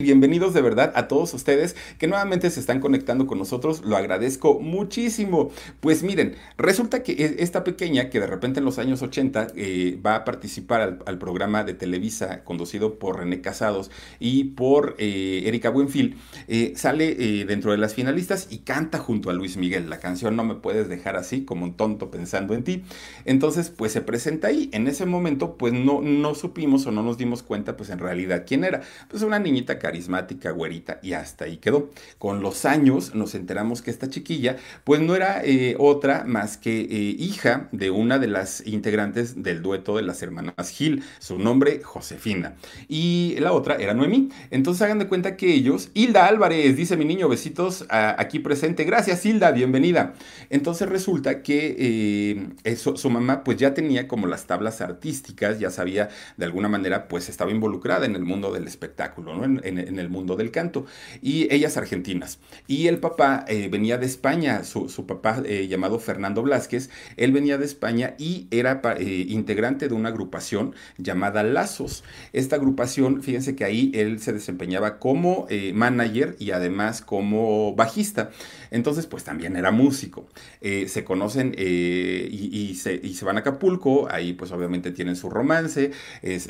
Bienvenidos de verdad a todos ustedes que nuevamente se están conectando con nosotros. Lo agradezco muchísimo. Pues miren, resulta que e, esta pequeña que de repente en los años 80 eh, va a participar al, programa de Televisa conducido por René Casados y por eh, Erika Buenfil, eh, sale dentro de las finalistas y canta junto a Luis Miguel. La canción No me puedes dejar así como un tonto pensando en ti. Entonces, pues se presenta ahí. En ese momento, pues no, no supimos o no nos dimos cuenta, pues en realidad quién era. Pues una niñita carismática, güerita, y hasta ahí quedó. Con los años nos enteramos que esta chiquilla, pues no era eh, otra más que eh, hija de una de las integrantes del dueto de las hermanas Gil, su nombre Josefina, y la otra era Noemí. Entonces hagan de cuenta que ellos, Hilda Álvarez, dice mi niño, besitos aquí presente, gracias Hilda, bienvenida. Entonces resulta que eh, su mamá pues ya tenía como las tablas artísticas, ya sabía de alguna manera pues estaba involucrada en el mundo del espectáculo, ¿no? El mundo del canto. Y ellas argentinas. Y el papá eh, venía de España, su, papá eh, llamado Fernando Blasquez, él venía de España y era eh, integrante de una agrupación llamada Lazos. Esta agrupación, fíjense que ahí él se desempeñaba como manager y además como bajista. Entonces, pues también era músico. se conocen y, se, y, se, van a Acapulco, ahí pues obviamente tienen su romance. Es,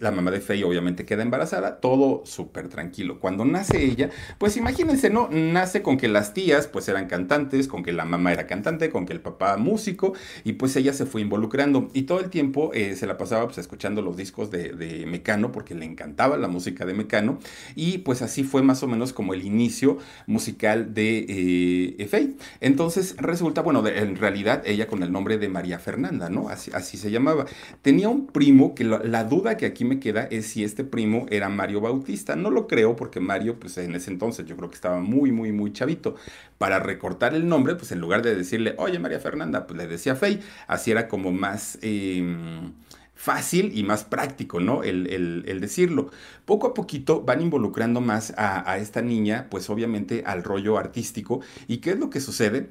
la mamá de Faye obviamente queda embarazada, todo súper tranquilo. Cuando nace ella, pues imagínense, ¿no? Nace con que las tías pues eran cantantes, con que la mamá era cantante, con que el papá músico, y pues ella se fue involucrando. Y todo el tiempo eh, se la pasaba pues escuchando los discos de, Mecano, porque le encantaba la música de Mecano, y pues así fue más o menos como el inicio musical de eh, Faye. Entonces resulta, bueno, en realidad ella con el nombre de María Fernanda, ¿no? Así, así se llamaba. Tenía un primo que la duda que aquí me queda es si este primo era Mario Bautista. No lo creo porque Mario, pues en ese entonces yo creo que estaba muy, muy, muy chavito. Para recortar el nombre, pues en lugar de decirle, oye María Fernanda, pues le decía Fey. Así era como más... Em, fácil y más práctico, ¿no? El, decirlo. Poco a poquito van involucrando más a, esta niña, pues obviamente al rollo artístico. ¿Y qué es lo que sucede?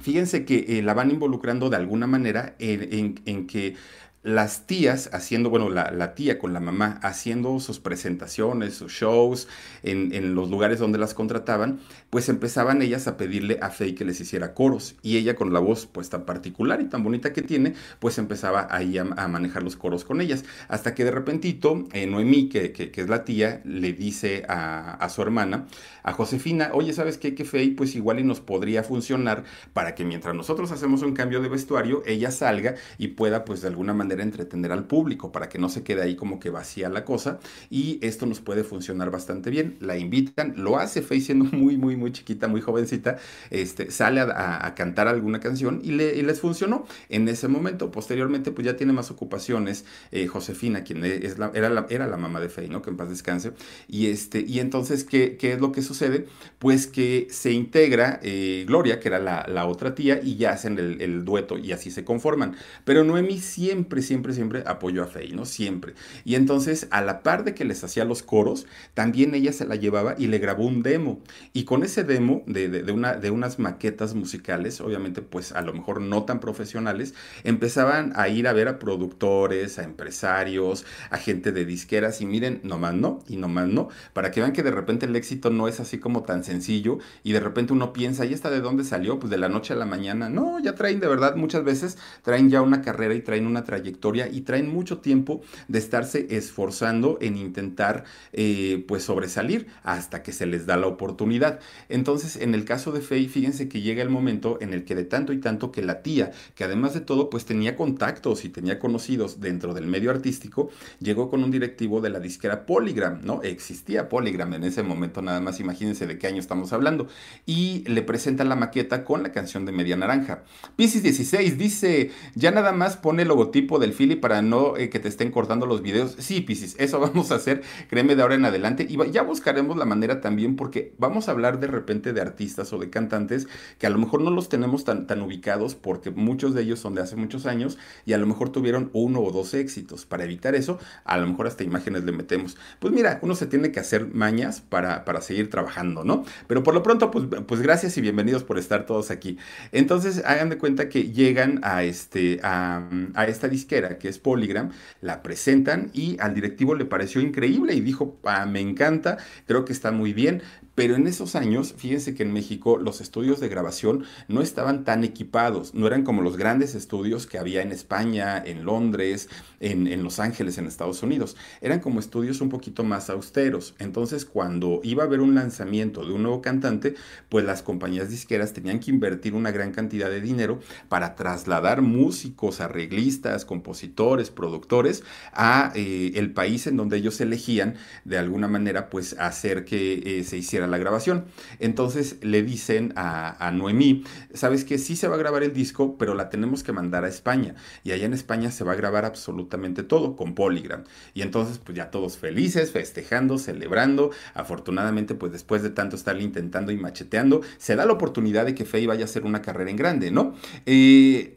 Fíjense que eh, la van involucrando de alguna manera en que las tías haciendo, bueno, la, tía con la mamá haciendo sus presentaciones, sus shows en, los lugares donde las contrataban, pues empezaban ellas a pedirle a Faye que les hiciera coros y ella con la voz pues tan particular y tan bonita que tiene, pues empezaba ahí a, manejar los coros con ellas, hasta que de repentito eh, Noemí, que, que, es la tía, le dice a, a, su hermana, a Josefina, oye, ¿sabes qué? Que Faye pues igual y nos podría funcionar para que mientras nosotros hacemos un cambio de vestuario, ella salga y pueda pues de alguna manera entretener al público para que no se quede ahí como que vacía la cosa y esto nos puede funcionar bastante bien. La invitan, lo hace Faye siendo muy, muy, muy chiquita, muy jovencita, este, sale a, cantar alguna canción y, le, les funcionó en ese momento. Posteriormente pues ya tiene más ocupaciones eh, Josefina, quien la, era, la, era la mamá de Faye, ¿no? Que en paz descanse. Y, este, y entonces, ¿qué, ¿qué es lo que sucede? Pues que se integra eh, Gloria, que era la, la, otra tía, y ya hacen el, el dueto y así se conforman. Pero Noemi siempre siempre, siempre, apoyó a Faye, ¿no? Siempre. Y entonces, a la par de que les hacía los coros, también ella se la llevaba y le grabó un demo. Y con ese demo de, una, de unas maquetas musicales, obviamente, pues a lo mejor no tan profesionales, empezaban a ir a ver a productores, a empresarios, a gente de disqueras y miren, nomás no, y nomás no, para que vean que de repente el éxito no es así como tan sencillo y de repente uno piensa, ¿y esta de dónde salió? Pues de la noche a la mañana. No, ya traen de verdad muchas veces, traen ya una carrera y traen una trayectoria y traen mucho tiempo de estarse esforzando en intentar eh, pues sobresalir hasta que se les da la oportunidad. Entonces, en el caso de Faye, fíjense que llega el momento en el que de tanto y tanto que la tía, que además de todo pues tenía contactos y tenía conocidos dentro del medio artístico, llegó con un directivo de la disquera Polygram, ¿no? Existía Polygram en ese momento, nada más imagínense de qué año estamos hablando, y le presenta la maqueta con la canción de Media Naranja. Pisces 16 dice, ya nada más pone el logotipo del Philly para no eh, que te estén cortando los videos. Sí, Pisces, eso vamos a hacer, créeme de ahora en adelante, y ya buscaremos la manera también porque vamos a hablar de repente de artistas o de cantantes que a lo mejor no los tenemos tan, tan ubicados porque muchos de ellos son de hace muchos años y a lo mejor tuvieron uno o dos éxitos. Para evitar eso, a lo mejor hasta imágenes le metemos. Pues mira, uno se tiene que hacer mañas para, para seguir trabajando, ¿no? Pero por lo pronto, pues, pues gracias y bienvenidos por estar todos aquí. Entonces, hagan de cuenta que llegan a, este, a, a esta disquera que es Polygram, la presentan y al directivo le pareció increíble y dijo, ah, me encanta, creo que está muy bien, pero en esos años, fíjense que en México los estudios de grabación no estaban tan equipados, no eran como los grandes estudios que había en España, en Londres, en, Los Ángeles, en Estados Unidos. Eran como estudios un poquito más austeros. Entonces, cuando iba a haber un lanzamiento de un nuevo cantante, pues las compañías disqueras tenían que invertir una gran cantidad de dinero para trasladar músicos, arreglistas, compositores, productores a eh, el país en donde ellos elegían de alguna manera pues hacer que eh, se hiciera la grabación. Entonces le dicen a, Noemí, sabes que sí se va a grabar el disco, pero la tenemos que mandar a España. Y allá en España se va a grabar absolutamente todo con Polygram. Y entonces pues ya todos felices, festejando, celebrando. Afortunadamente pues después de tanto estar intentando y macheteando, se da la oportunidad de que Faye vaya a hacer una carrera en grande, ¿no? Eh,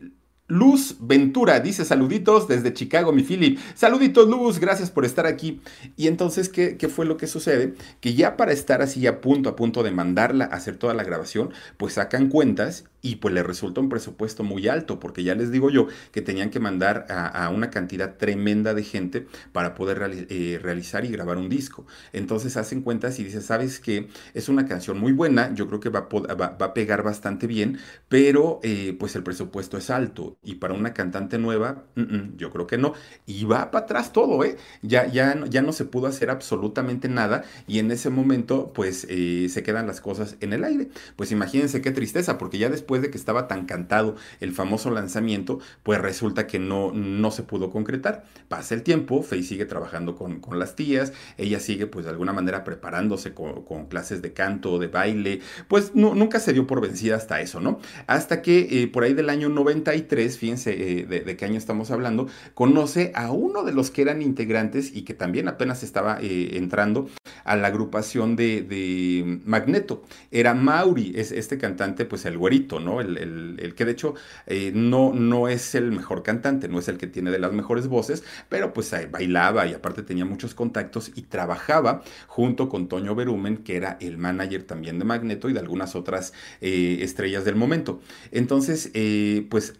Luz Ventura dice saluditos desde Chicago, mi Philip. Saluditos, Luz, gracias por estar aquí. Y entonces, ¿qué, ¿qué, fue lo que sucede? Que ya para estar así a punto, a punto de mandarla a hacer toda la grabación, pues sacan cuentas y pues le resulta un presupuesto muy alto, porque ya les digo yo que tenían que mandar a, una cantidad tremenda de gente para poder eh, realizar y grabar un disco. Entonces hacen cuentas y dicen, sabes que es una canción muy buena, yo creo que va, va, a pegar bastante bien, pero eh, pues el presupuesto es alto y para una cantante nueva, yo creo que no. Y va para atrás todo, ¿eh? Ya, ya, ya no se pudo hacer absolutamente nada y en ese momento pues eh, se quedan las cosas en el aire. Pues imagínense qué tristeza, porque ya después de que estaba tan cantado el famoso lanzamiento, pues resulta que no, no se pudo concretar. Pasa el tiempo, Faye sigue trabajando con, con las tías, ella sigue pues de alguna manera preparándose con, clases de canto, de baile, pues nunca se dio por vencida hasta eso, ¿no? Hasta que eh, por ahí del año 93, fíjense eh, de, qué año estamos hablando, conoce a uno de los que eran integrantes y que también apenas estaba eh, entrando a la agrupación de, de Magneto. Era Mauri, es este cantante, pues el güerito, el, que de hecho eh, no, no es el mejor cantante, no es el que tiene de las mejores voces, pero pues bailaba y aparte tenía muchos contactos y trabajaba junto con Toño Berumen, que era el manager también de Magneto y de algunas otras eh, estrellas del momento. Entonces, eh, pues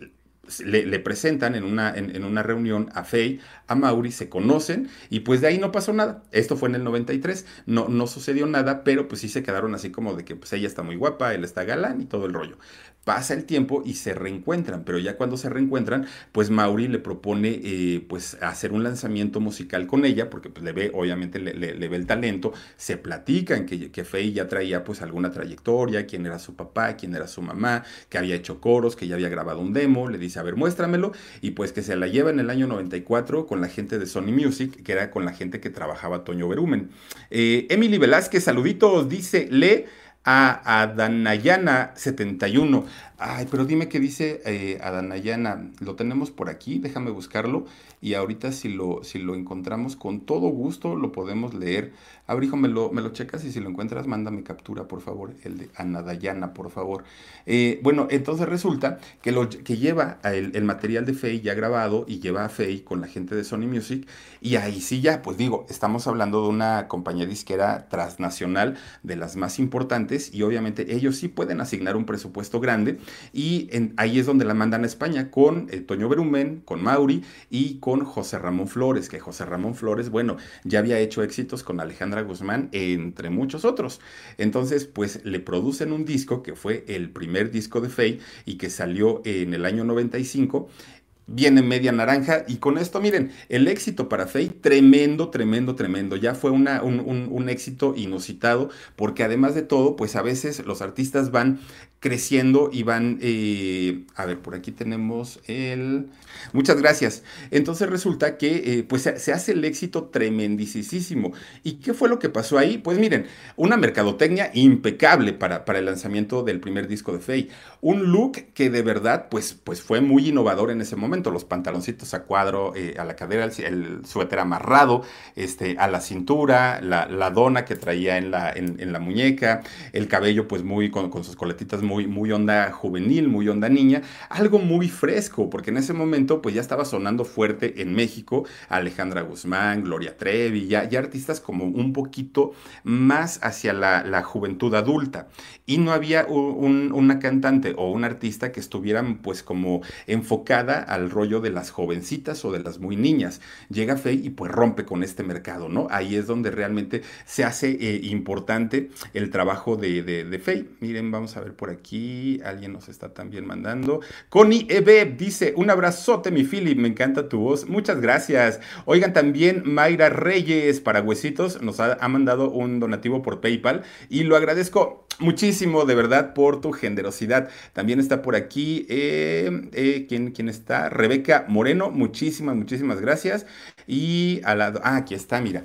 le, presentan en una, en, una reunión a Faye, a Mauri, se conocen y pues de ahí no pasó nada. Esto fue en el 93, no, no sucedió nada, pero pues sí se quedaron así como de que pues ella está muy guapa, él está galán y todo el rollo pasa el tiempo y se reencuentran, pero ya cuando se reencuentran, pues Mauri le propone eh, pues hacer un lanzamiento musical con ella, porque pues, le ve, obviamente le, ve el talento, se platican que, que Faye ya traía pues alguna trayectoria, quién era su papá, quién era su mamá, que había hecho coros, que ya había grabado un demo, le dice, a ver, muéstramelo, y pues que se la lleva en el año 94 con la gente de Sony Music, que era con la gente que trabajaba Toño Berumen. Eh, Emily Velázquez, saluditos, dice, le a Adanayana71. Ay, pero dime qué dice eh, Adanayana. Lo tenemos por aquí, déjame buscarlo. Y ahorita si lo, si lo encontramos con todo gusto lo podemos leer. Abrijo, me lo, me lo checas y si lo encuentras, mándame captura, por favor. El de Anadayana, por favor. Eh, bueno, entonces resulta que, lo, que lleva el, material de Faye ya grabado y lleva a Faye con la gente de Sony Music. Y ahí sí ya, pues digo, estamos hablando de una compañía disquera transnacional de las más importantes y obviamente ellos sí pueden asignar un presupuesto grande y ahí es donde la mandan a España con eh, Toño Berumen, con Mauri y con José Ramón Flores, que José Ramón Flores, bueno, ya había hecho éxitos con Alejandra Guzmán, entre muchos otros. Entonces, pues le producen un disco que fue el primer disco de Faye y que salió en el año 95 viene media naranja y con esto, miren, el éxito para Faye, tremendo, tremendo, tremendo. Ya fue una, un, un, éxito inusitado porque además de todo, pues a veces los artistas van creciendo y van, eh, a ver, por aquí tenemos el... Muchas gracias. Entonces resulta que eh, pues se, hace el éxito tremendísimo. ¿Y qué fue lo que pasó ahí? Pues miren, una mercadotecnia impecable para, para el lanzamiento del primer disco de Faye. Un look que de verdad pues, pues fue muy innovador en ese momento. Los pantaloncitos a cuadro, eh, a la cadera, el, suéter amarrado, este, a la cintura, la, dona que traía en la, en, la muñeca, el cabello pues muy con, con sus coletitas muy, muy onda juvenil, muy onda niña, algo muy fresco, porque en ese momento pues ya estaba sonando fuerte en México Alejandra Guzmán, Gloria Trevi, ya, ya artistas como un poquito más hacia la, juventud adulta. Y no había una cantante o un artista que estuvieran pues como enfocada al rollo de las jovencitas o de las muy niñas. Llega Faye y pues rompe con este mercado, ¿no? Ahí es donde realmente se hace eh, importante el trabajo de, de, de. Miren, vamos a ver por aquí. Alguien nos está también mandando. Connie Ebe dice: Un abrazote, mi Philip. Me encanta tu voz. Muchas gracias. Oigan, también Mayra Reyes para Huesitos nos ha, mandado un donativo por PayPal y lo agradezco muchísimo, de verdad, por tu generosidad. También está por aquí, eh, eh, ¿quién, ¿quién, está? Rebeca Moreno, muchísimas, muchísimas gracias. Y al lado, ah, aquí está, mira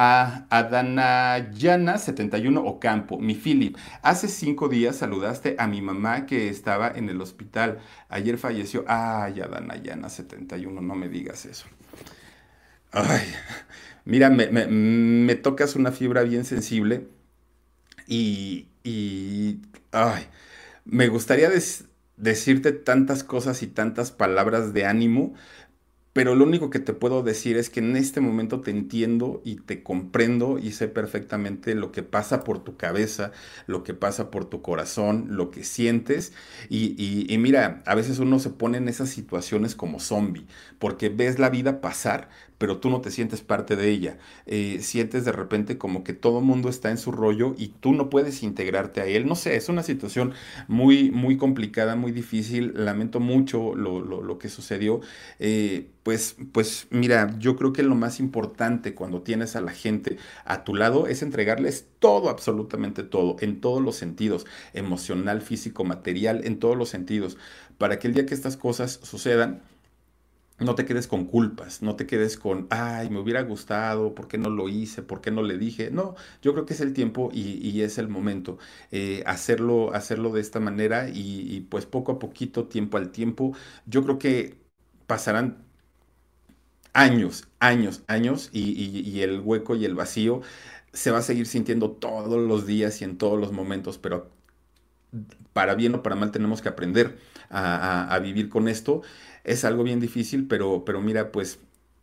a Adanayana71 Ocampo, mi Philip. Hace cinco días saludaste a mi mamá que estaba en el hospital. Ayer falleció. Ay, Adanayana71, no me digas eso. Ay, mira, me, tocas una fibra bien sensible y, y ay, me gustaría decirte tantas cosas y tantas palabras de ánimo, pero lo único que te puedo decir es que en este momento te entiendo y te comprendo y sé perfectamente lo que pasa por tu cabeza, lo que pasa por tu corazón, lo que sientes. Y, mira, a veces uno se pone en esas situaciones como zombie, porque ves la vida pasar, pero tú no te sientes parte de ella. Eh, sientes de repente como que todo mundo está en su rollo y tú no puedes integrarte a él. No sé, es una situación muy, muy complicada, muy difícil. Lamento mucho lo, que sucedió. Eh, pues, pues mira, yo creo que lo más importante cuando tienes a la gente a tu lado es entregarles todo, absolutamente todo, en todos los sentidos, emocional, físico, material, en todos los sentidos, para que el día que estas cosas sucedan, no te quedes con culpas, no te quedes con, ay, me hubiera gustado, ¿por qué no lo hice? ¿Por qué no le dije? No, yo creo que es el tiempo y, es el momento. Eh, hacerlo, hacerlo de esta manera y, pues poco a poquito, tiempo al tiempo, yo creo que pasarán años, años, años y el hueco y el vacío se va a seguir sintiendo todos los días y en todos los momentos, pero para bien o para mal tenemos que aprender a vivir con esto es algo bien difícil, pero, pero mira, pues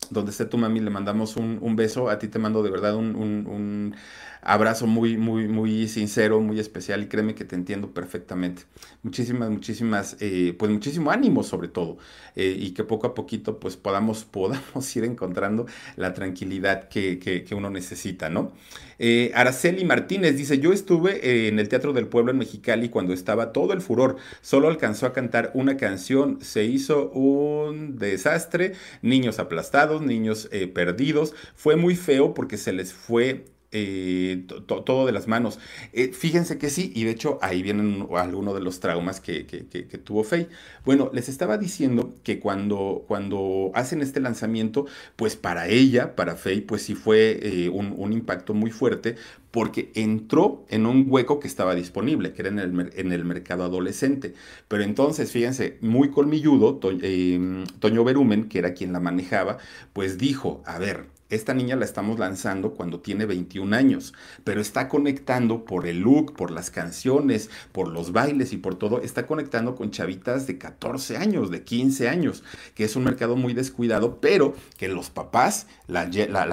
donde esté tu mami le mandamos un, beso, a ti te mando de verdad un, abrazo muy, muy, muy sincero, muy especial y créeme que te entiendo perfectamente. Muchísimas, muchísimas, eh, pues muchísimo ánimo sobre todo eh, y que poco a poquito pues podamos, podamos ir encontrando la tranquilidad que, que, uno necesita, ¿no? Eh, Araceli Martínez dice, yo estuve en el Teatro del Pueblo en Mexicali cuando estaba todo el furor, solo alcanzó a cantar una canción, se hizo un desastre, niños aplastados, niños perdidos, fue muy feo porque se les fue eh, todo de las manos. Eh, fíjense que sí, y de hecho ahí vienen algunos de los traumas que, tuvo Faye. Bueno, les estaba diciendo que cuando, cuando hacen este lanzamiento, pues para ella, para Faye, pues sí fue eh, un, impacto muy fuerte porque entró en un hueco que estaba disponible, que era en el, en el mercado adolescente. Pero entonces, fíjense, muy colmilludo, Toño Berumen, que era quien la manejaba, pues dijo, a ver, esta niña la estamos lanzando cuando tiene 21 años, pero está conectando por el look, por las canciones, por los bailes y por todo, está conectando con chavitas de 14 años, de 15 años, que es un mercado muy descuidado, pero que los papás la,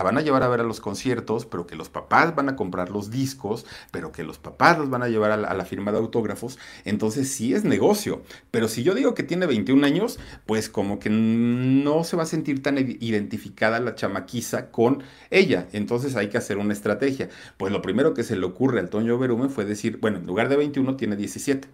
van a llevar a ver a los conciertos, pero que los papás van a comprar los discos, pero que los papás los van a llevar a la, a la firma de autógrafos, entonces sí es negocio, pero si yo digo que tiene 21 años, pues como que no se va a sentir tan identificada la chamaquiza con ella. Entonces hay que hacer una estrategia. Pues lo primero que se le ocurre al Toño Berumen fue decir, bueno, en lugar de 21 tiene 17.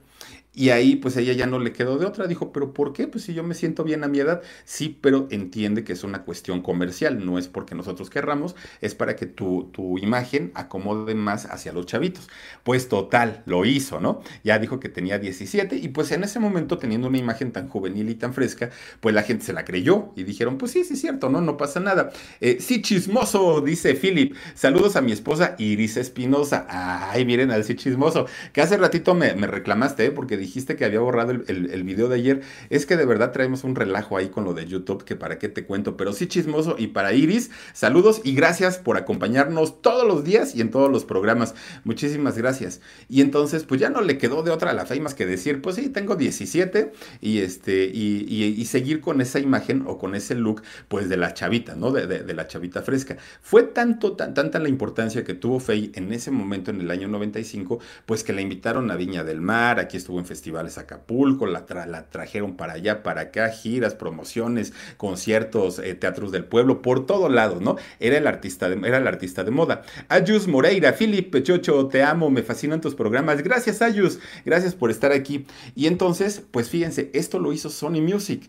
Y ahí pues ella ya no le quedó de otra, dijo, pero ¿por qué? Pues si yo me siento bien a mi edad, sí, pero entiende que es una cuestión comercial, no es porque nosotros querramos, es para que tu, tu imagen acomode más hacia los chavitos. Pues total, lo hizo, ¿no? Ya dijo que tenía 17 y pues en ese momento teniendo una imagen tan juvenil y tan fresca, pues la gente se la creyó y dijeron, pues sí, sí es cierto, ¿no? No pasa nada. Eh, sí, chismoso, dice Philip. Saludos a mi esposa Iris Espinosa. Ay, miren al sí chismoso, que hace ratito me, me reclamaste, ¿eh? Porque dijiste que había borrado el, video de ayer. Es que de verdad traemos un relajo ahí con lo de YouTube, que para qué te cuento, pero sí chismoso. Y para Iris, saludos y gracias por acompañarnos todos los días y en todos los programas. Muchísimas gracias. Y entonces, pues ya no le quedó de otra a la fe más que decir, pues sí, tengo 17 y este, y, seguir con esa imagen o con ese look, pues de la chavita, ¿no? De, de, la chavita fresca. Fue tanto, tan, tanta la importancia que tuvo Faye en ese momento, en el año 95, pues que la invitaron a Viña del Mar, aquí estuvo en festivales Acapulco, la, trajeron para allá, para acá, giras, promociones, conciertos, eh, teatros del pueblo, por todo lado, ¿no? Era el artista de, era el artista de moda. Ayus Moreira, Felipe Chocho, te amo, me fascinan tus programas. Gracias, Ayus, gracias por estar aquí. Y entonces, pues fíjense, esto lo hizo Sony Music.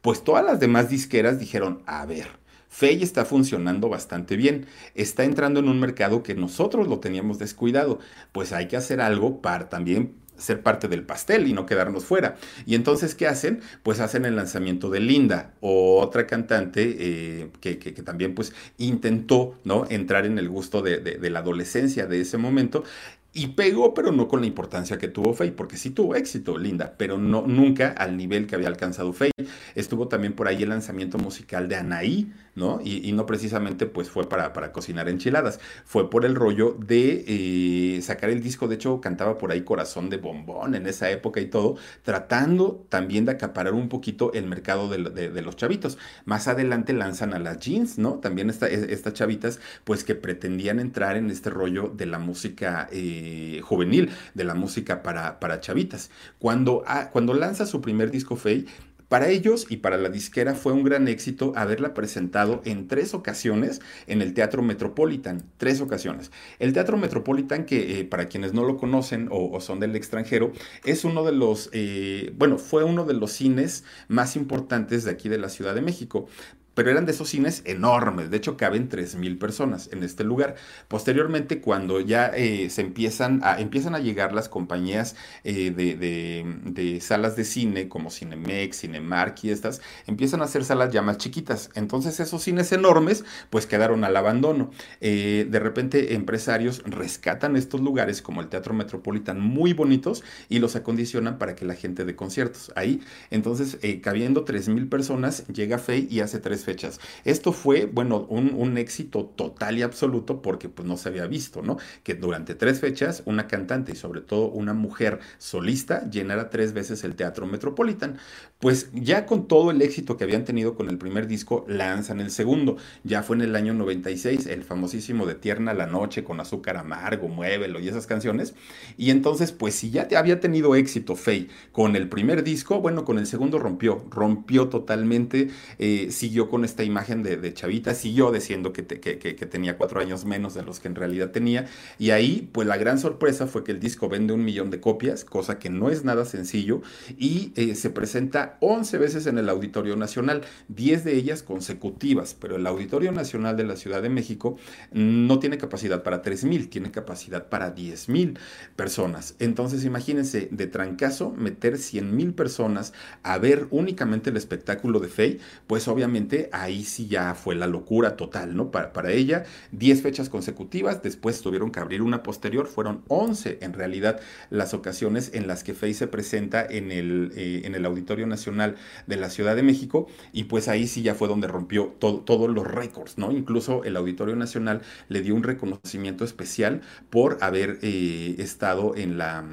Pues todas las demás disqueras dijeron, a ver, Fey está funcionando bastante bien, está entrando en un mercado que nosotros lo teníamos descuidado, pues hay que hacer algo para también ser parte del pastel y no quedarnos fuera. Y entonces, ¿qué hacen? Pues hacen el lanzamiento de Linda, otra cantante eh, que, también pues intentó, ¿no? Entrar en el gusto de, de la adolescencia de ese momento y pegó, pero no con la importancia que tuvo Faye, porque sí tuvo éxito, Linda, pero no, nunca al nivel que había alcanzado Faye. Estuvo también por ahí el lanzamiento musical de Anaí, ¿no? Y, no precisamente pues fue para, para, cocinar enchiladas, fue por el rollo de eh, sacar el disco, de hecho cantaba por ahí Corazón de Bombón en esa época y todo, tratando también de acaparar un poquito el mercado de, los chavitos. Más adelante lanzan a las jeans, ¿no? También estas chavitas pues que pretendían entrar en este rollo de la música eh, juvenil, de la música para, para chavitas. Cuando, ah, cuando lanza su primer disco Faye, para ellos y para la disquera fue un gran éxito haberla presentado en tres ocasiones en el Teatro Metropolitan, tres ocasiones. El Teatro Metropolitan, que eh, para quienes no lo conocen o, son del extranjero, es uno de los, eh, bueno, fue uno de los cines más importantes de aquí de la Ciudad de México pero eran de esos cines enormes, de hecho caben 3.000 personas en este lugar. Posteriormente, cuando ya eh, se empiezan a, empiezan a llegar las compañías eh, de, salas de cine, como Cinemex, Cinemark y estas, empiezan a hacer salas ya más chiquitas. Entonces esos cines enormes, pues quedaron al abandono. Eh, de repente empresarios rescatan estos lugares, como el Teatro Metropolitan, muy bonitos, y los acondicionan para que la gente de conciertos. Ahí, entonces, cabiendo 3.000 personas, llega Fey y hace tres fechas. Esto fue, bueno, un, éxito total y absoluto porque pues no se había visto, ¿no? Que durante tres fechas una cantante y sobre todo una mujer solista llenara tres veces el Teatro Metropolitan. Pues ya con todo el éxito que habían tenido con el primer disco, lanzan el segundo. Ya fue en el año 96, el famosísimo de Tierna la Noche con Azúcar Amargo, Muévelo y esas canciones. Y entonces, pues si ya te había tenido éxito Faye con el primer disco, bueno, con el segundo rompió, rompió totalmente, eh, siguió con esta imagen de, de Chavita, siguió diciendo que, tenía cuatro años menos de los que en realidad tenía. Y ahí, pues la gran sorpresa fue que el disco vende un millón de copias, cosa que no es nada sencillo, y eh, se presenta 11 veces en el Auditorio Nacional, 10 de ellas consecutivas, pero el Auditorio Nacional de la Ciudad de México no tiene capacidad para 3.000, tiene capacidad para 10.000 personas. Entonces, imagínense, de trancazo, meter 100.000 personas a ver únicamente el espectáculo de Faye, pues obviamente ahí sí ya fue la locura total, ¿no? Para, para ella, 10 fechas consecutivas, después tuvieron que abrir una posterior, fueron 11 en realidad las ocasiones en las que Faye se presenta en el, eh, en el Auditorio Nacional de la Ciudad de México, y pues ahí sí ya fue donde rompió todos los récords, ¿no? Incluso el Auditorio Nacional le dio un reconocimiento especial por haber eh, estado en la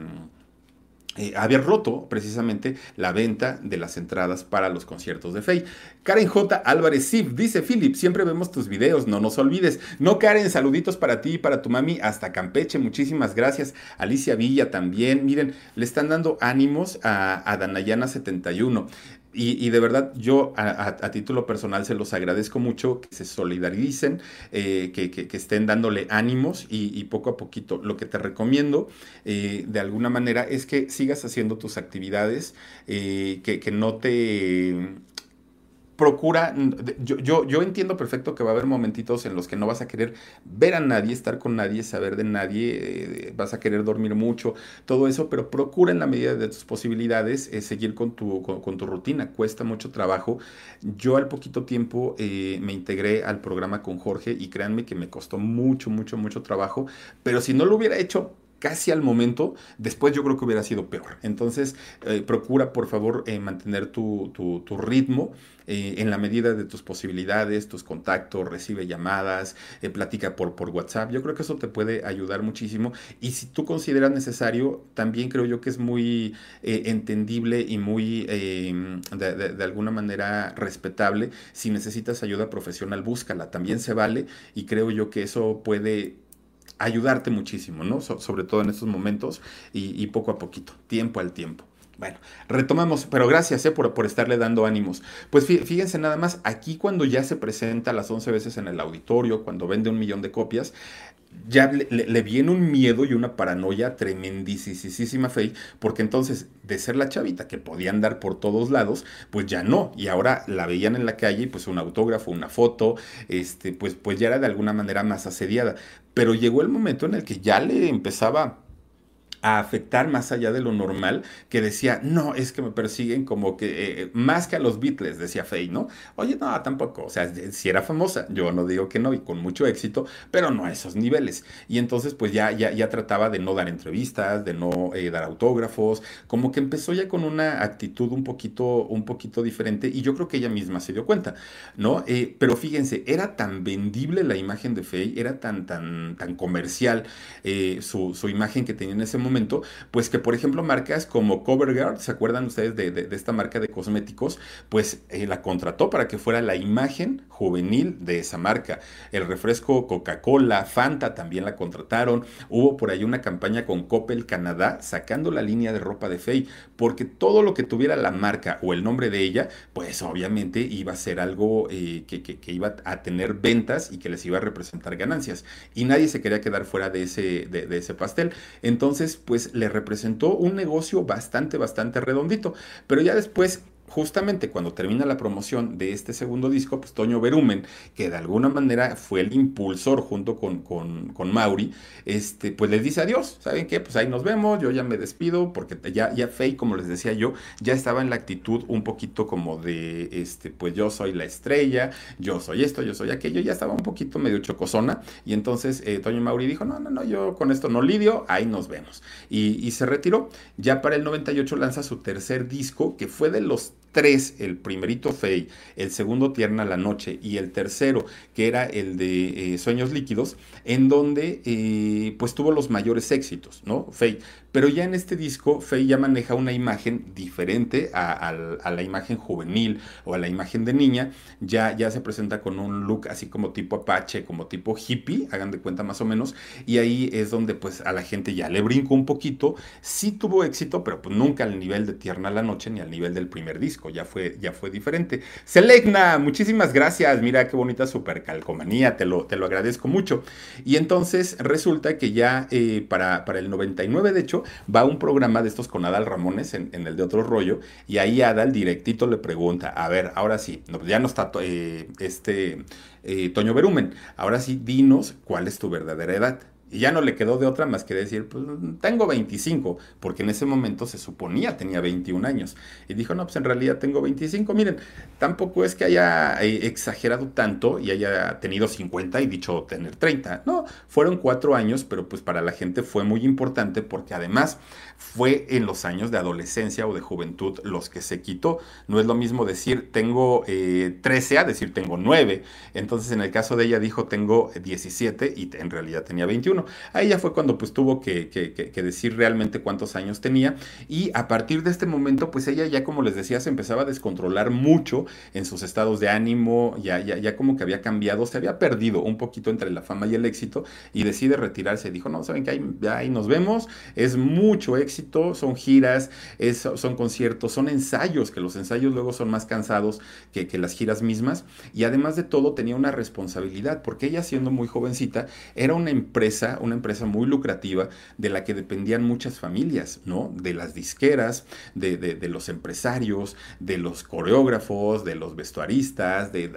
eh, había roto precisamente la venta de las entradas para los conciertos de Faye. Karen J. Álvarez Sif dice: Philip, siempre vemos tus videos, no nos olvides. No, Karen, saluditos para ti y para tu mami hasta Campeche, muchísimas gracias. Alicia Villa también, miren, le están dando ánimos a, a Danayana71. Y, de verdad, yo a, título personal se los agradezco mucho que se solidaricen, eh, que, estén dándole ánimos y, poco a poquito. Lo que te recomiendo eh, de alguna manera es que sigas haciendo tus actividades, eh, que, no te procura, yo, yo, yo, entiendo perfecto que va a haber momentitos en los que no vas a querer ver a nadie, estar con nadie, saber de nadie, eh, vas a querer dormir mucho, todo eso, pero procura en la medida de tus posibilidades eh, seguir con tu, con, tu rutina, cuesta mucho trabajo. Yo al poquito tiempo eh, me integré al programa con Jorge y créanme que me costó mucho, mucho, mucho trabajo, pero si no lo hubiera hecho, casi al momento, después yo creo que hubiera sido peor. Entonces, procura por favor mantener tu, tu, tu ritmo. Eh, en la medida de tus posibilidades, tus contactos, recibe llamadas, eh, platica por, por WhatsApp. Yo creo que eso te puede ayudar muchísimo. Y si tú consideras necesario, también creo yo que es muy eh, entendible y muy, em, de, alguna manera, respetable. Si necesitas ayuda profesional, búscala. También se vale y creo yo que eso puede ayudarte muchísimo, ¿no? sobre todo en estos momentos y poco a poquito, tiempo al tiempo. Bueno, retomamos, pero gracias eh, por, por, estarle dando ánimos. Pues fíjense nada más, aquí cuando ya se presenta las 11 veces en el auditorio, cuando vende un millón de copias, ya le, viene un miedo y una paranoia tremendísima fe, porque entonces de ser la chavita que podía andar por todos lados, pues ya no, y ahora la veían en la calle y pues un autógrafo, una foto, este, pues, pues ya era de alguna manera más asediada. Pero llegó el momento en el que ya le empezaba a afectar más allá de lo normal, que decía, no, es que me persiguen como que eh, más que a los Beatles, decía Faye, ¿no? Oye, no, tampoco, o sea, si era famosa, yo no digo que no, y con mucho éxito, pero no a esos niveles. Y entonces, pues ya, ya, ya trataba de no dar entrevistas, de no eh, dar autógrafos, como que empezó ya con una actitud un poquito, un poquito diferente, y yo creo que ella misma se dio cuenta, ¿no? Eh, pero fíjense, era tan vendible la imagen de Faye, era tan, tan, tan comercial su, su imagen que tenía en ese momento, pues que por ejemplo marcas como CoverGirl, ¿se acuerdan ustedes de, esta marca de cosméticos? Pues eh, la contrató para que fuera la imagen juvenil de esa marca. El refresco Coca-Cola, Fanta también la contrataron. Hubo por ahí una campaña con Coppel Canadá sacando la línea de ropa de Faye, porque todo lo que tuviera la marca o el nombre de ella, pues obviamente iba a ser algo eh, que, iba a tener ventas y que les iba a representar ganancias. Y nadie se quería quedar fuera de ese, de ese pastel. Entonces, pues le representó un negocio bastante, bastante redondito. Pero ya después justamente cuando termina la promoción de este segundo disco, pues Toño Berumen, que de alguna manera fue el impulsor junto con, con, Mauri, este, pues les dice adiós, ¿saben qué? Pues ahí nos vemos, yo ya me despido, porque ya, ya Faye, como les decía yo, ya estaba en la actitud un poquito como de, este, pues yo soy la estrella, yo soy esto, yo soy aquello, ya estaba un poquito medio chocosona, y entonces eh, Toño Mauri dijo, no, no, no, yo con esto no lidio, ahí nos vemos. Y, y se retiró, ya para el 98 lanza su tercer disco, que fue de los tres, el primerito Fey, el segundo Tierna la Noche y el tercero, que era el de eh, Sueños Líquidos, en donde eh, pues tuvo los mayores éxitos, ¿no? Fey. Pero ya en este disco, Faye ya maneja una imagen diferente a, la imagen juvenil o a la imagen de niña. Ya, ya se presenta con un look así como tipo apache, como tipo hippie, hagan de cuenta más o menos. Y ahí es donde pues a la gente ya le brinco un poquito. Sí tuvo éxito, pero pues nunca al nivel de Tierna la Noche ni al nivel del primer disco. Ya fue, ya fue diferente. Selecna, muchísimas gracias. Mira qué bonita super calcomanía, te lo, te lo agradezco mucho. Y entonces resulta que ya eh, para, para el 99, de hecho, va un programa de estos con Adal Ramones en, el de otro rollo, y ahí Adal directito le pregunta, a ver, ahora sí, ya no está eh, este eh, Toño Berumen, ahora sí, dinos cuál es tu verdadera edad. Y ya no le quedó de otra más que decir, pues tengo 25, porque en ese momento se suponía tenía 21 años. Y dijo, no, pues en realidad tengo 25. Miren, tampoco es que haya eh, exagerado tanto y haya tenido 50 y dicho tener 30. No, fueron cuatro años, pero pues para la gente fue muy importante porque además fue en los años de adolescencia o de juventud los que se quitó. No es lo mismo decir tengo 13 eh, a decir tengo 9. Entonces en el caso de ella dijo tengo 17 y en realidad tenía 21 21. Ahí ya fue cuando pues tuvo que, decir realmente cuántos años tenía. Y a partir de este momento pues ella ya como les decía se empezaba a descontrolar mucho en sus estados de ánimo, ya, ya, ya como que había cambiado, se había perdido un poquito entre la fama y el éxito y decide retirarse. Dijo, no, saben que ahí, nos vemos, es mucho éxito, son giras, es, son conciertos, son ensayos, que los ensayos luego son más cansados que las giras mismas. Y además de todo tenía una responsabilidad porque ella siendo muy jovencita era una empresa, una empresa muy lucrativa de la que dependían muchas familias, ¿no? De las disqueras, de, los empresarios, de los coreógrafos, de los vestuaristas, de,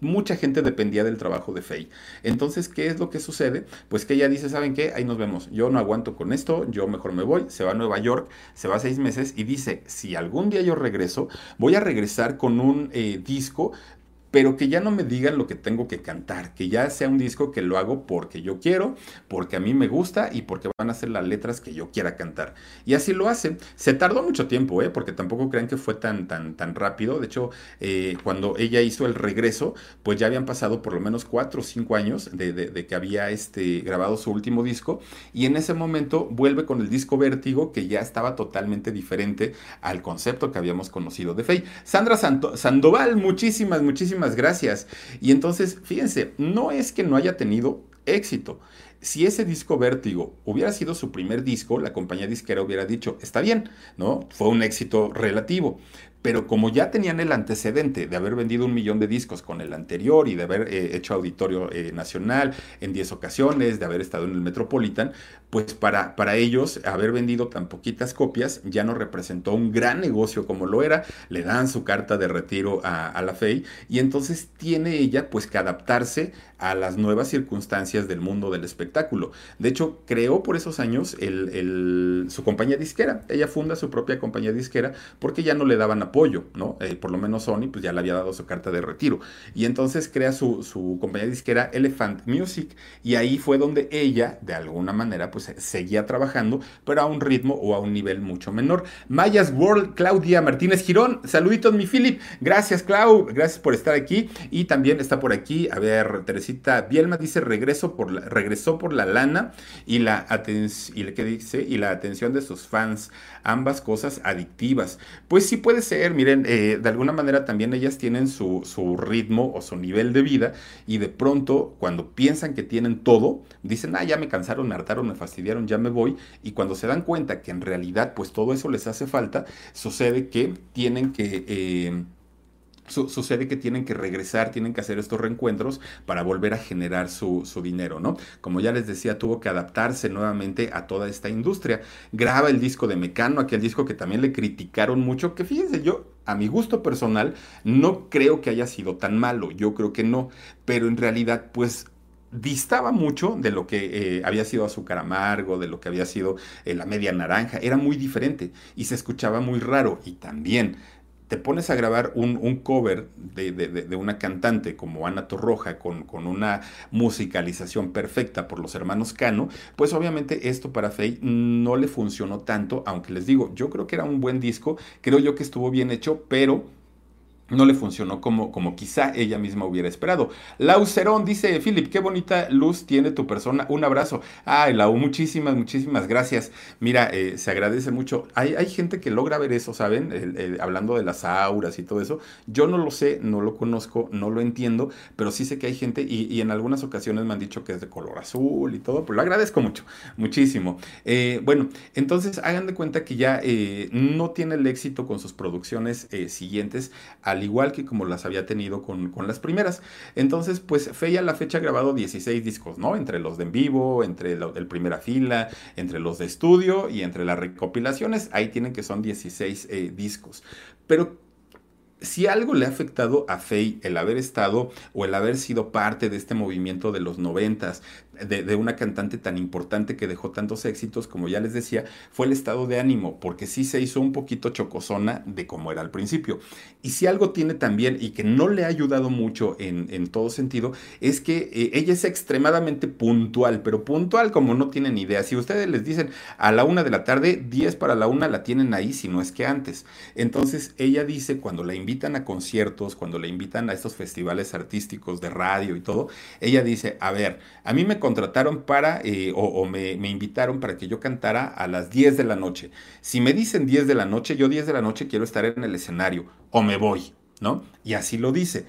mucha gente dependía del trabajo de Faye. Entonces, ¿qué es lo que sucede? Pues que ella dice, ¿saben qué? Ahí nos vemos. Yo no aguanto con esto, yo mejor me voy, se va a Nueva York, se va seis meses y dice, si algún día yo regreso, voy a regresar con un eh, disco pero que ya no me digan lo que tengo que cantar, que ya sea un disco que lo hago porque yo quiero, porque a mí me gusta y porque van a ser las letras que yo quiera cantar. Y así lo hace. Se tardó mucho tiempo, ¿eh? porque tampoco crean que fue tan, tan, tan rápido. De hecho, eh, cuando ella hizo el regreso, pues ya habían pasado por lo menos cuatro o cinco años de, que había este, grabado su último disco. Y en ese momento vuelve con el disco Vértigo, que ya estaba totalmente diferente al concepto que habíamos conocido de Faye. Sandra Sandoval, muchísimas, muchísimas gracias. Y entonces, fíjense, no es que no haya tenido éxito. Si ese disco Vértigo hubiera sido su primer disco, la compañía disquera hubiera dicho, está bien, ¿no? Fue un éxito relativo pero como ya tenían el antecedente de haber vendido un millón de discos con el anterior y de haber eh, hecho auditorio eh, nacional en 10 ocasiones, de haber estado en el Metropolitan, pues para, para ellos haber vendido tan poquitas copias ya no representó un gran negocio como lo era, le dan su carta de retiro a, la FEI y entonces tiene ella pues que adaptarse a las nuevas circunstancias del mundo del espectáculo. De hecho, creó por esos años el, su compañía disquera, ella funda su propia compañía disquera porque ya no le daban apoyo, ¿no? Eh, por lo menos Sony pues ya le había dado su carta de retiro. Y entonces crea su, su compañía disquera Elephant Music y ahí fue donde ella, de alguna manera, pues seguía trabajando, pero a un ritmo o a un nivel mucho menor. Mayas World, Claudia Martínez Girón, saluditos mi Philip, gracias Clau, gracias por estar aquí. Y también está por aquí, a ver, Teresita Bielma dice, regreso por la, regresó por la lana y la, y, ¿qué dice? y la atención de sus fans ambas cosas adictivas. Pues sí puede ser, miren, eh, de alguna manera también ellas tienen su, su ritmo o su nivel de vida y de pronto cuando piensan que tienen todo, dicen, ah, ya me cansaron, me hartaron, me fastidiaron, ya me voy. Y cuando se dan cuenta que en realidad pues todo eso les hace falta, sucede que tienen que... Eh, sucede que tienen que regresar, tienen que hacer estos reencuentros para volver a generar su, dinero, ¿no? Como ya les decía, tuvo que adaptarse nuevamente a toda esta industria. Graba el disco de Mecano, aquel disco que también le criticaron mucho, que fíjense, yo a mi gusto personal no creo que haya sido tan malo, yo creo que no, pero en realidad pues distaba mucho de lo que eh, había sido azúcar amargo, de lo que había sido eh, la media naranja, era muy diferente y se escuchaba muy raro y también te pones a grabar un, cover de, una cantante como Ana Torroja con, una musicalización perfecta por los hermanos Cano, pues obviamente esto para Faye no le funcionó tanto, aunque les digo, yo creo que era un buen disco, creo yo que estuvo bien hecho, pero no le funcionó como, como quizá ella misma hubiera esperado. Lau Cerón dice, Philip, qué bonita luz tiene tu persona. Un abrazo. Ay, Lau, muchísimas, muchísimas gracias. Mira, eh, se agradece mucho. Hay, hay, gente que logra ver eso, ¿saben? hablando de las auras y todo eso. Yo no lo sé, no lo conozco, no lo entiendo, pero sí sé que hay gente y, en algunas ocasiones me han dicho que es de color azul y todo, pues lo agradezco mucho, muchísimo. Eh, bueno, entonces hagan de cuenta que ya eh, no tiene el éxito con sus producciones siguientes al al igual que como las había tenido con, las primeras. Entonces, pues Feya a la fecha ha grabado 16 discos, ¿no? Entre los de en vivo, entre el primera fila, entre los de estudio y entre las recopilaciones, ahí tienen que son 16 eh, discos. Pero si algo le ha afectado a Faye el haber estado o el haber sido parte de este movimiento de los noventas, de, una cantante tan importante que dejó tantos éxitos, como ya les decía, fue el estado de ánimo, porque sí se hizo un poquito chocosona de como era al principio. Y si algo tiene también y que no le ha ayudado mucho en, todo sentido, es que eh, ella es extremadamente puntual, pero puntual como no tienen idea. Si ustedes les dicen a la una de la tarde, 10 para la una la tienen ahí, si no es que antes. Entonces ella dice cuando la invitan, a conciertos, cuando le invitan a estos festivales artísticos de radio y todo, ella dice, a ver, a mí me contrataron para, eh, o, me, me, invitaron para que yo cantara a las 10 de la noche. Si me dicen 10 de la noche, yo 10 de la noche quiero estar en el escenario, o me voy, ¿no? Y así lo dice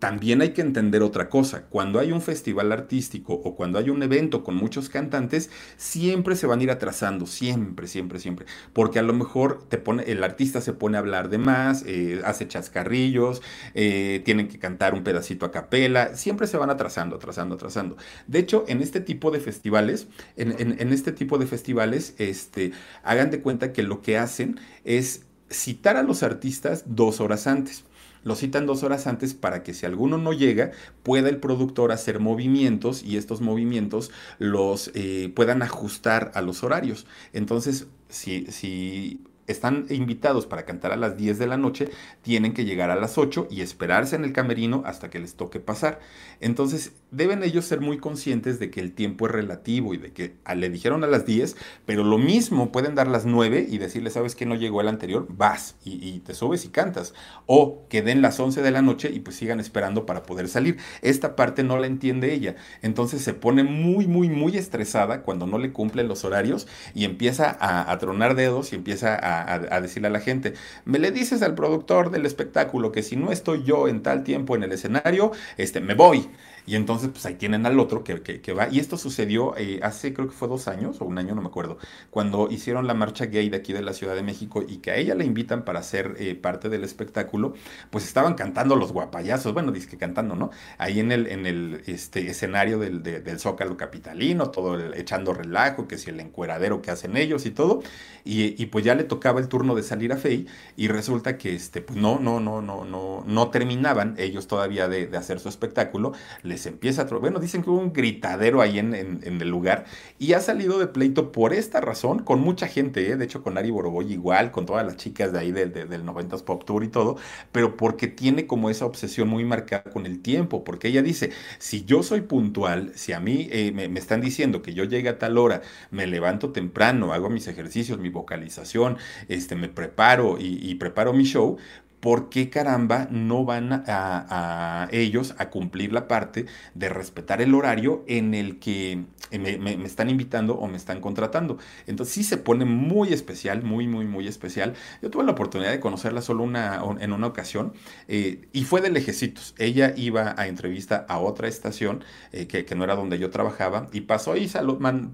también hay que entender otra cosa. Cuando hay un festival artístico o cuando hay un evento con muchos cantantes, siempre se van a ir atrasando, siempre, siempre, siempre. Porque a lo mejor te pone, el artista se pone a hablar de más, eh, hace chascarrillos, eh, tienen que cantar un pedacito a capela, siempre se van atrasando, atrasando, atrasando. De hecho, en este tipo de festivales, en, este tipo de festivales, este, hagan de cuenta que lo que hacen es citar a los artistas dos horas antes lo citan dos horas antes para que si alguno no llega, pueda el productor hacer movimientos y estos movimientos los eh, puedan ajustar a los horarios. Entonces, si, si están invitados para cantar a las 10 de la noche, tienen que llegar a las 8 y esperarse en el camerino hasta que les toque pasar. Entonces, deben ellos ser muy conscientes de que el tiempo es relativo y de que le dijeron a las 10, pero lo mismo pueden dar las 9 y decirle, sabes que no llegó el anterior, vas y, te subes y cantas. O que den las 11 de la noche y pues sigan esperando para poder salir. Esta parte no la entiende ella. Entonces se pone muy, muy, muy estresada cuando no le cumplen los horarios y empieza a tronar dedos y empieza a a, decirle a la gente, me le dices al productor del espectáculo que si no estoy yo en tal tiempo en el escenario, este, me voy. Y entonces, pues ahí tienen al otro que, que, va. Y esto sucedió eh, hace, creo que fue dos años o un año, no me acuerdo, cuando hicieron la marcha gay de aquí de la Ciudad de México y que a ella la invitan para ser eh, parte del espectáculo, pues estaban cantando los guapayazos, bueno, dice que cantando, ¿no? Ahí en el, en el este, escenario del, del Zócalo Capitalino, todo echando relajo, que si el encueradero que hacen ellos y todo. Y, y, pues ya le tocaba el turno de salir a Fey y resulta que este, pues no, no, no, no, no, no terminaban ellos todavía de, de hacer su espectáculo les empieza a... Bueno, dicen que hubo un gritadero ahí en, el lugar y ha salido de pleito por esta razón con mucha gente, ¿eh? de hecho con Ari Boroboy igual, con todas las chicas de ahí del, del 90s Pop Tour y todo, pero porque tiene como esa obsesión muy marcada con el tiempo, porque ella dice, si yo soy puntual, si a mí eh, me, están diciendo que yo llegue a tal hora, me levanto temprano, hago mis ejercicios, mi vocalización, este, me preparo y preparo mi show, ¿por qué caramba no van a, ellos a cumplir la parte de respetar el horario en el que me, están invitando o me están contratando? Entonces sí se pone muy especial, muy, muy, muy especial. Yo tuve la oportunidad de conocerla solo una, en una ocasión eh, y fue de lejecitos. Ella iba a entrevista a otra estación eh, que, no era donde yo trabajaba y pasó, y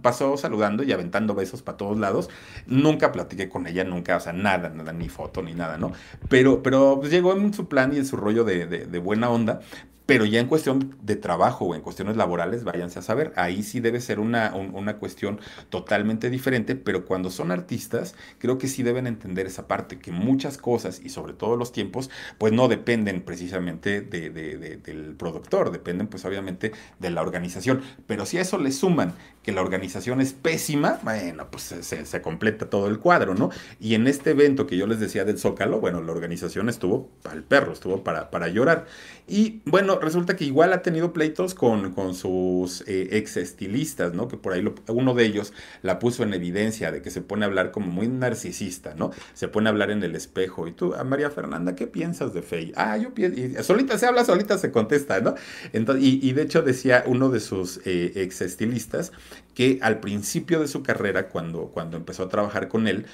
pasó saludando y aventando besos para todos lados. Nunca platiqué con ella, nunca, o sea, nada, nada, ni foto, ni nada, ¿no? Pero, pero pues, llegó en su plan y en su rollo de, buena onda, pero ya en cuestión de trabajo o en cuestiones laborales, váyanse a saber, ahí sí debe ser una, una, cuestión totalmente diferente, pero cuando son artistas, creo que sí deben entender esa parte, que muchas cosas y sobre todo los tiempos, pues no dependen precisamente de, del productor, dependen pues obviamente de la organización, pero si a eso le suman que la organización es pésima, bueno, pues se, completa todo el cuadro, ¿no? Y en este evento que yo les decía del Zócalo, bueno, la organización estuvo para el perro, estuvo para, para llorar. Y bueno, resulta que igual ha tenido pleitos con, con sus eh, ex estilistas, ¿no? Que por ahí uno de ellos la puso en evidencia de que se pone a hablar como muy narcisista, ¿no? Se pone a hablar en el espejo. Y tú, a María Fernanda, ¿qué piensas de Faye? Ah, yo pienso. solita se habla, solita se contesta, ¿no? Entonces, y, de hecho decía uno de sus eh, ex estilistas que al principio de su carrera, cuando, cuando empezó a trabajar con él,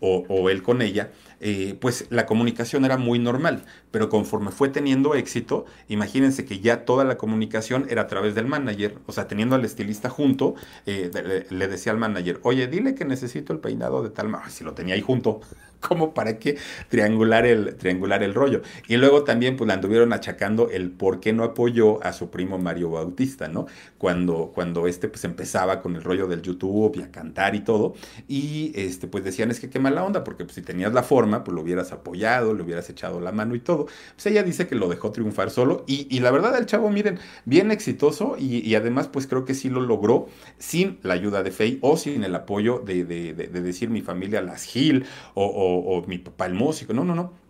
o, o él con ella, eh, pues la comunicación era muy normal, pero conforme fue teniendo éxito, imagínense que ya toda la comunicación era a través del manager, o sea, teniendo al estilista junto, eh, le, decía al manager, oye, dile que necesito el peinado de tal, si lo tenía ahí junto, como para que triangular el, triangular el rollo. Y luego también pues le anduvieron achacando el por qué no apoyó a su primo Mario Bautista, ¿no? Cuando, cuando este pues empezaba con el rollo del YouTube y a cantar y todo, y este pues decían es que qué mala onda, porque pues, si tenías la forma, pues lo hubieras apoyado, le hubieras echado la mano y todo. Pues ella dice que lo dejó triunfar solo y, la verdad el chavo, miren, bien exitoso y, además pues creo que sí lo logró sin la ayuda de Faye o sin el apoyo de, decir mi familia las Gil o mi papá el músico. No, no, no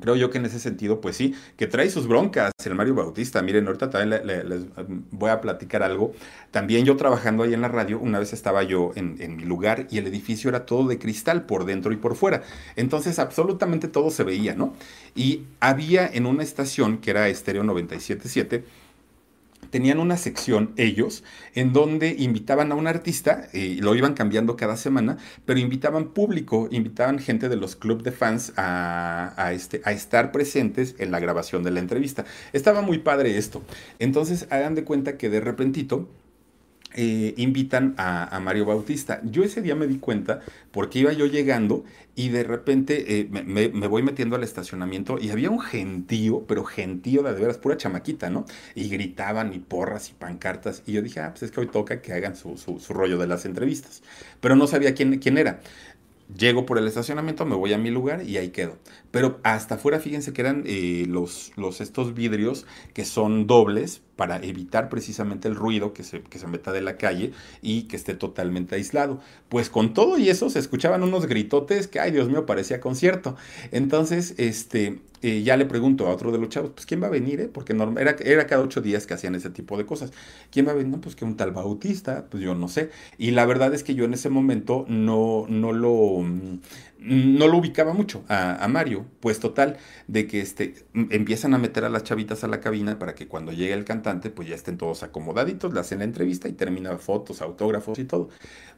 creo yo que en ese sentido, pues sí, que trae sus broncas el Mario Bautista. Miren, ahorita también les voy a platicar algo. También yo trabajando ahí en la radio, una vez estaba yo en, en, mi lugar y el edificio era todo de cristal por dentro y por fuera. Entonces absolutamente todo se veía, ¿no? Y había en una estación que era Estéreo 977, tenían una sección ellos en donde invitaban a un artista, y lo iban cambiando cada semana, pero invitaban público, invitaban gente de los clubes de fans a, este, a estar presentes en la grabación de la entrevista. Estaba muy padre esto. Entonces hagan de cuenta que de repentito eh, invitan a, Mario Bautista. Yo ese día me di cuenta porque iba yo llegando y de repente eh, me, voy metiendo al estacionamiento y había un gentío, pero gentío de, de veras, pura chamaquita, ¿no? Y gritaban y porras y pancartas. Y yo dije, ah, pues es que hoy toca que hagan su, rollo de las entrevistas. Pero no sabía quién, era. Llego por el estacionamiento, me voy a mi lugar y ahí quedo. Pero hasta afuera, fíjense que eran eh, los, estos vidrios que son dobles para evitar precisamente el ruido que se, que se meta de la calle y que esté totalmente aislado. Pues con todo y eso se escuchaban unos gritotes que, ay Dios mío, parecía concierto. Entonces, este, eh, ya le pregunto a otro de los chavos, pues ¿quién va a venir? Eh? Porque era, era cada ocho días que hacían ese tipo de cosas. ¿Quién va a venir? Pues que un tal Bautista, pues yo no sé. Y la verdad es que yo en ese momento no, no lo mm, no lo ubicaba mucho a, Mario, pues total, de que este, empiezan a meter a las chavitas a la cabina para que cuando llegue el cantante, pues ya estén todos acomodaditos, le hacen la entrevista y termina fotos, autógrafos y todo.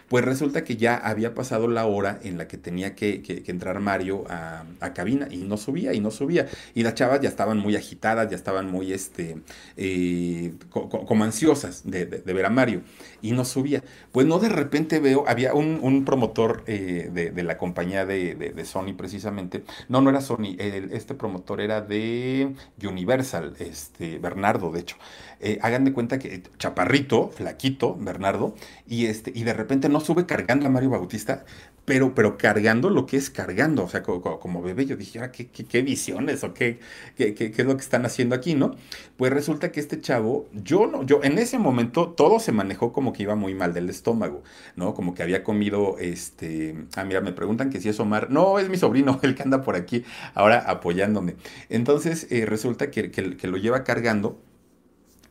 Pues resulta que ya había pasado la hora en la que tenía que, entrar Mario a, cabina y no subía y no subía. Y las chavas ya estaban muy agitadas, ya estaban muy este, eh, como ansiosas de, ver a Mario y no subía. Pues no de repente veo, había un, promotor eh, de, la compañía de, Sony precisamente. No, no era Sony, este promotor era de Universal, este, Bernardo de hecho. Eh, hagan de cuenta que chaparrito, flaquito, Bernardo, y, este, y de repente no sube cargando a Mario Bautista, pero, pero cargando lo que es cargando, o sea, como, bebé, yo dije, ah, ¿qué, qué, visiones o qué, qué, qué, es lo que están haciendo aquí, no? Pues resulta que este chavo, yo no, yo en ese momento todo se manejó como que iba muy mal del estómago, ¿no? Como que había comido, este, ah, mira, me preguntan que si es Omar, no, es mi sobrino, el que anda por aquí ahora apoyándome. Entonces, eh, resulta que, que lo lleva cargando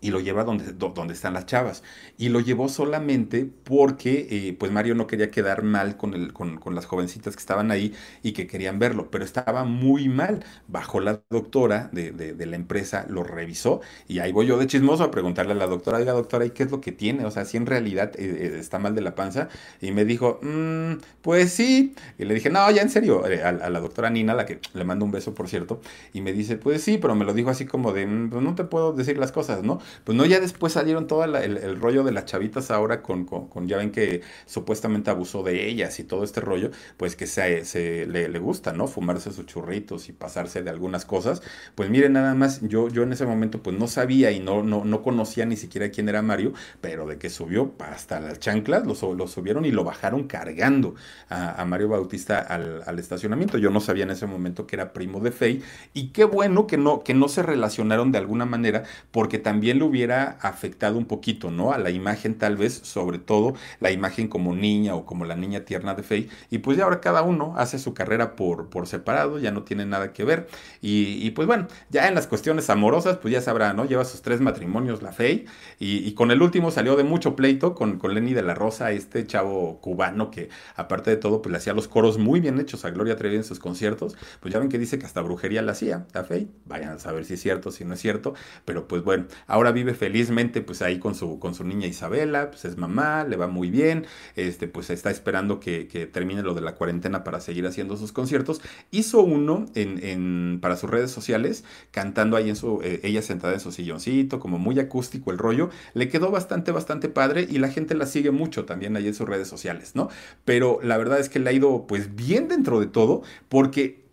y lo lleva donde, donde están las chavas. Y lo llevó solamente porque eh, pues Mario no quería quedar mal con, el, con, con, las jovencitas que estaban ahí y que querían verlo, pero estaba muy mal. Bajó la doctora de, de, la empresa, lo revisó y ahí voy yo de chismoso a preguntarle a la doctora, oiga doctora, ¿y qué es lo que tiene? O sea, si en realidad eh, eh, está mal de la panza. Y me dijo, mm, pues sí. Y le dije, no, ya en serio, a, la doctora Nina, la que le mando un beso, por cierto, y me dice, pues sí, pero me lo dijo así como de, mm, pues no te puedo decir las cosas, ¿no? Pues no, ya después salieron todo el, rollo de las chavitas ahora con, con, ya ven que supuestamente abusó de ellas y todo este rollo, pues que se, se le, gusta, ¿no? Fumarse sus churritos y pasarse de algunas cosas. Pues miren, nada más, yo, yo en ese momento pues no sabía y no, no, no conocía ni siquiera quién era Mario, pero de que subió hasta las chanclas, lo, subieron y lo bajaron cargando a, a Mario Bautista al, al, estacionamiento. Yo no sabía en ese momento que era primo de Fey y qué bueno que no, que no se relacionaron de alguna manera porque también lo hubiera afectado un poquito, ¿no? A la imagen tal vez, sobre todo la imagen como niña o como la niña tierna de Faye. Y pues ya ahora cada uno hace su carrera por, por separado, ya no tiene nada que ver. Y, pues bueno, ya en las cuestiones amorosas, pues ya sabrá, ¿no? Lleva sus tres matrimonios la Faye. Y, con el último salió de mucho pleito con, con Lenny de la Rosa, este chavo cubano que aparte de todo, pues le hacía los coros muy bien hechos a Gloria Trevi en sus conciertos. Pues ya ven que dice que hasta brujería la hacía, la Faye. Vayan a saber si es cierto, si no es cierto. Pero pues bueno, ahora vive felizmente pues ahí con su, con su niña Isabela, pues es mamá, le va muy bien, este, pues está esperando que, termine lo de la cuarentena para seguir haciendo sus conciertos. Hizo uno en, para sus redes sociales, cantando ahí en su, eh, ella sentada en su silloncito, como muy acústico el rollo, le quedó bastante, bastante padre y la gente la sigue mucho también ahí en sus redes sociales, ¿no? Pero la verdad es que le ha ido pues bien dentro de todo, porque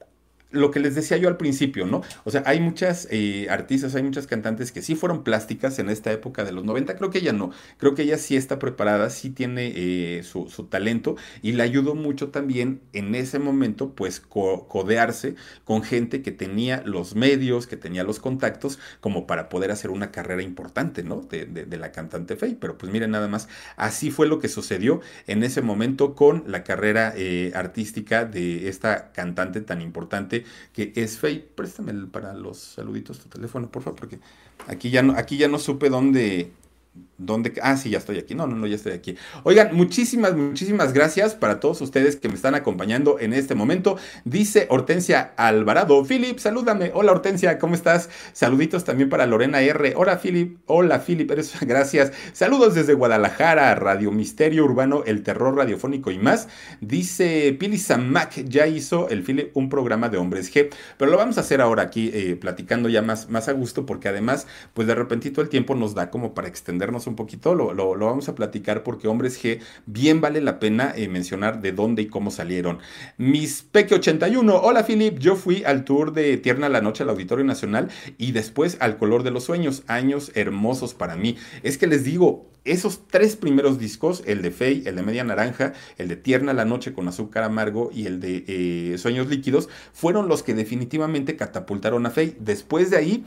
lo que les decía yo al principio, ¿no? O sea, hay muchas eh, artistas, hay muchas cantantes que sí fueron plásticas en esta época de los 90. Creo que ella no. Creo que ella sí está preparada, sí tiene eh, su, talento y le ayudó mucho también en ese momento, pues, codearse con gente que tenía los medios, que tenía los contactos, como para poder hacer una carrera importante, ¿no? De, la cantante Faye. Pero pues miren, nada más, así fue lo que sucedió en ese momento con la carrera eh, artística de esta cantante tan importante que es Fey. Préstame para los saluditos tu teléfono, por favor, porque aquí ya no, aquí ya no supe dónde, ¿Dónde? Ah, sí, ya estoy aquí. No, no, no, ya estoy aquí. Oigan, muchísimas, muchísimas gracias para todos ustedes que me están acompañando en este momento. Dice Hortensia Alvarado. Philip, salúdame. Hola Hortensia, ¿cómo estás? Saluditos también para Lorena R. Hola Philip. Hola Philip, eres, gracias. Saludos desde Guadalajara, Radio Misterio Urbano, El Terror Radiofónico y más. Dice Pili Samac, ya hizo el Philip un programa de hombres G, pero lo vamos a hacer ahora aquí eh, platicando ya más, más a gusto porque además, pues de repentito el tiempo nos da como para extendernos un un poquito, lo, lo, vamos a platicar porque Hombres G bien vale la pena eh, mencionar de dónde y cómo salieron. Mis Peque 81, hola Philip, yo fui al tour de Tierna la Noche al Auditorio Nacional y después al Color de los Sueños, años hermosos para mí. Es que les digo, esos tres primeros discos, el de Fey, el de Media Naranja, el de Tierna la Noche con Azúcar Amargo y el de eh, Sueños Líquidos, fueron los que definitivamente catapultaron a Fey. Después de ahí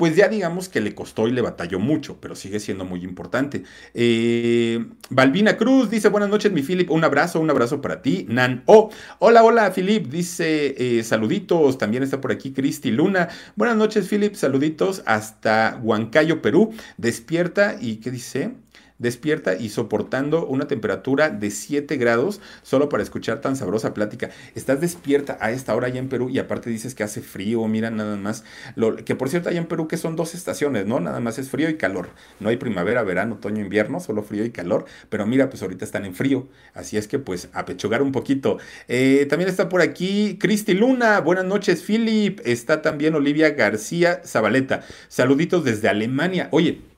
pues ya digamos que le costó y le batalló mucho, pero sigue siendo muy importante. Eh, Balbina Cruz dice, buenas noches, mi Philip, un abrazo, un abrazo para ti. Nan Oh, hola, hola, Philip, dice, eh, saluditos, también está por aquí Cristi Luna. Buenas noches, Philip, saluditos hasta Huancayo, Perú. Despierta y, ¿qué dice? Despierta y soportando una temperatura de 7 grados solo para escuchar tan sabrosa plática. Estás despierta a esta hora allá en Perú y aparte dices que hace frío, mira nada más. Lo, que por cierto allá en Perú que son dos estaciones, ¿no? Nada más es frío y calor. No hay primavera, verano, otoño, invierno, solo frío y calor. Pero mira, pues ahorita están en frío. Así es que pues a pechugar un poquito. Eh, también está por aquí Cristi Luna. Buenas noches, Philip. Está también Olivia García Zabaleta. Saluditos desde Alemania. Oye,